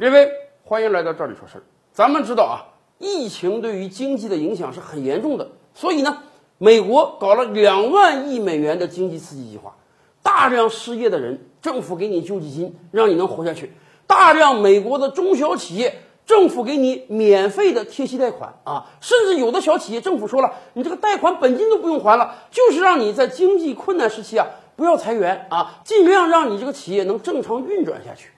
各位，欢迎来到这里说事儿。咱们知道啊，疫情对于经济的影响是很严重的，所以呢，美国搞了两万亿美元的经济刺激计划，大量失业的人，政府给你救济金，让你能活下去；大量美国的中小企业，政府给你免费的贴息贷款。啊，甚至有的小企业，政府说了，你这个贷款本金都不用还了，就是让你在经济困难时期啊，不要裁员。啊，尽量让你这个企业能正常运转下去。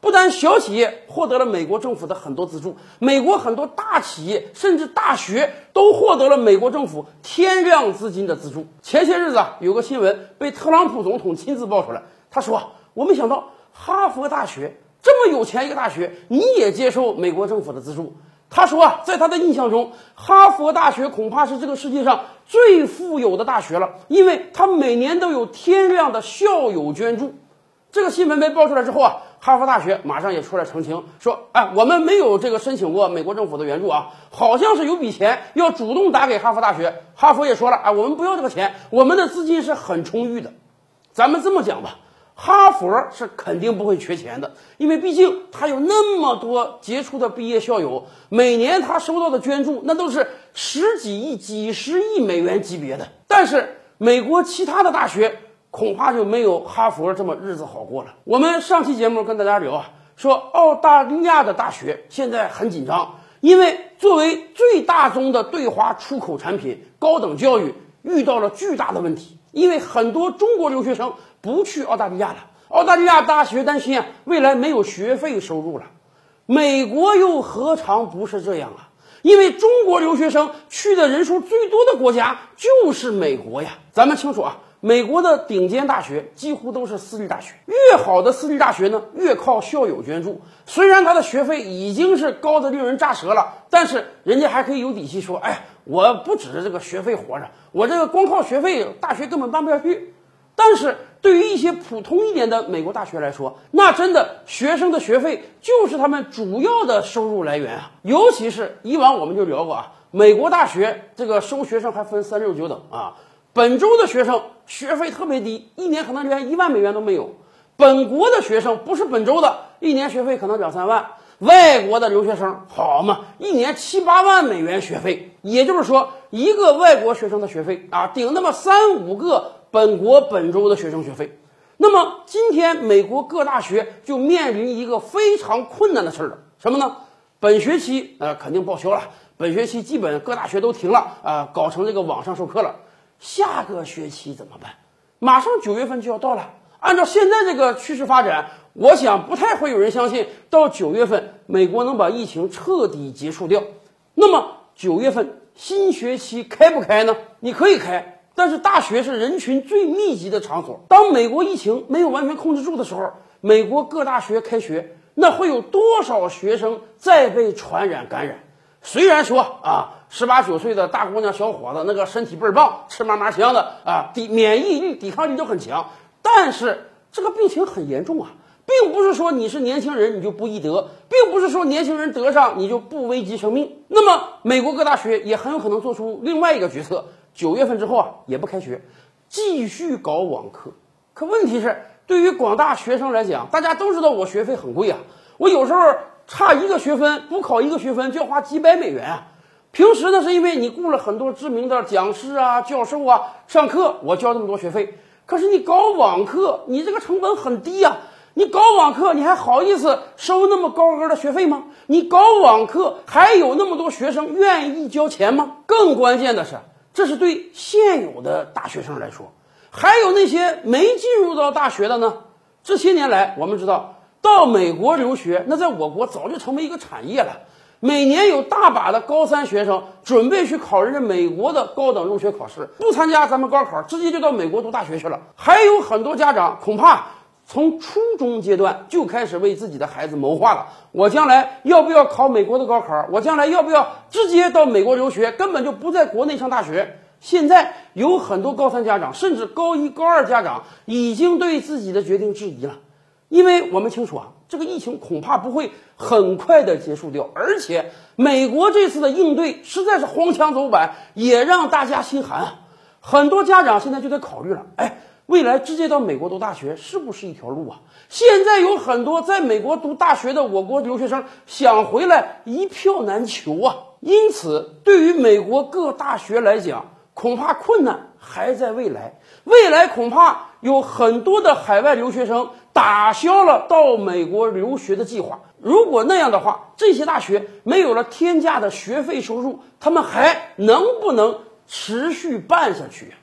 不但小企业获得了美国政府的很多资助，美国很多大企业甚至大学都获得了美国政府天量资金的资助。前些日子啊，有个新闻被特朗普总统亲自爆出来，他说：“我没想到哈佛大学这么有钱一个大学，你也接受美国政府的资助。”他说啊，在他的印象中，哈佛大学恐怕是这个世界上最富有的大学了，因为它每年都有天量的校友捐助。这个新闻被爆出来之后啊。哈佛大学马上也出来澄清说：“哎，我们没有这个申请过美国政府的援助啊，好像是有笔钱要主动打给哈佛大学。哈佛也说了，哎，我们不要这个钱，我们的资金是很充裕的。咱们这么讲吧，哈佛是肯定不会缺钱的，因为毕竟他有那么多杰出的毕业校友，每年他收到的捐助那都是十几亿、几十亿美元级别的。但是美国其他的大学。”恐怕就没有哈佛这么日子好过了。我们上期节目跟大家聊啊，说澳大利亚的大学现在很紧张，因为作为最大宗的对华出口产品，高等教育遇到了巨大的问题。因为很多中国留学生不去澳大利亚了，澳大利亚大学担心啊，未来没有学费收入了。美国又何尝不是这样啊？因为中国留学生去的人数最多的国家就是美国呀。咱们清楚啊。美国的顶尖大学几乎都是私立大学，越好的私立大学呢，越靠校友捐助。虽然他的学费已经是高的令人咋舌了，但是人家还可以有底气说：“哎，我不指着这个学费活着，我这个光靠学费，大学根本办不下去。”但是对于一些普通一点的美国大学来说，那真的学生的学费就是他们主要的收入来源啊。尤其是以往我们就聊过啊，美国大学这个收学生还分三六九等啊。本州的学生学费特别低，一年可能连一万美元都没有。本国的学生不是本州的，一年学费可能两三万。外国的留学生好嘛，一年七八万美元学费，也就是说，一个外国学生的学费啊，顶那么三五个本国本州的学生学费。那么今天美国各大学就面临一个非常困难的事儿了，什么呢？本学期呃肯定报销了，本学期基本各大学都停了啊，搞成这个网上授课了。下个学期怎么办？马上九月份就要到了。按照现在这个趋势发展，我想不太会有人相信到九月份美国能把疫情彻底结束掉。那么九月份新学期开不开呢？你可以开，但是大学是人群最密集的场所。当美国疫情没有完全控制住的时候，美国各大学开学，那会有多少学生再被传染感染？虽然说啊。十八九岁的大姑娘、小伙子，那个身体倍儿棒，吃嘛嘛香的啊，抵免疫力、抵抗力都很强。但是这个病情很严重啊，并不是说你是年轻人你就不易得，并不是说年轻人得上你就不危及生命。那么美国各大学也很有可能做出另外一个决策：九月份之后啊，也不开学，继续搞网课。可问题是，对于广大学生来讲，大家都知道我学费很贵啊，我有时候差一个学分补考一个学分就要花几百美元啊。平时呢，是因为你雇了很多知名的讲师啊、教授啊上课，我交这么多学费。可是你搞网课，你这个成本很低呀。你搞网课，你还好意思收那么高额的学费吗？你搞网课，还有那么多学生愿意交钱吗？更关键的是，这是对现有的大学生来说，还有那些没进入到大学的呢。这些年来，我们知道到美国留学，那在我国早就成为一个产业了。每年有大把的高三学生准备去考人家美国的高等入学考试，不参加咱们高考，直接就到美国读大学去了。还有很多家长恐怕从初中阶段就开始为自己的孩子谋划了：我将来要不要考美国的高考？我将来要不要直接到美国留学？根本就不在国内上大学。现在有很多高三家长，甚至高一、高二家长已经对自己的决定质疑了，因为我们清楚啊。这个疫情恐怕不会很快的结束掉，而且美国这次的应对实在是荒腔走板，也让大家心寒啊。很多家长现在就在考虑了：哎，未来直接到美国读大学是不是一条路啊？现在有很多在美国读大学的我国留学生想回来，一票难求啊。因此，对于美国各大学来讲，恐怕困难还在未来。未来恐怕有很多的海外留学生打消了到美国留学的计划。如果那样的话，这些大学没有了天价的学费收入，他们还能不能持续办下去？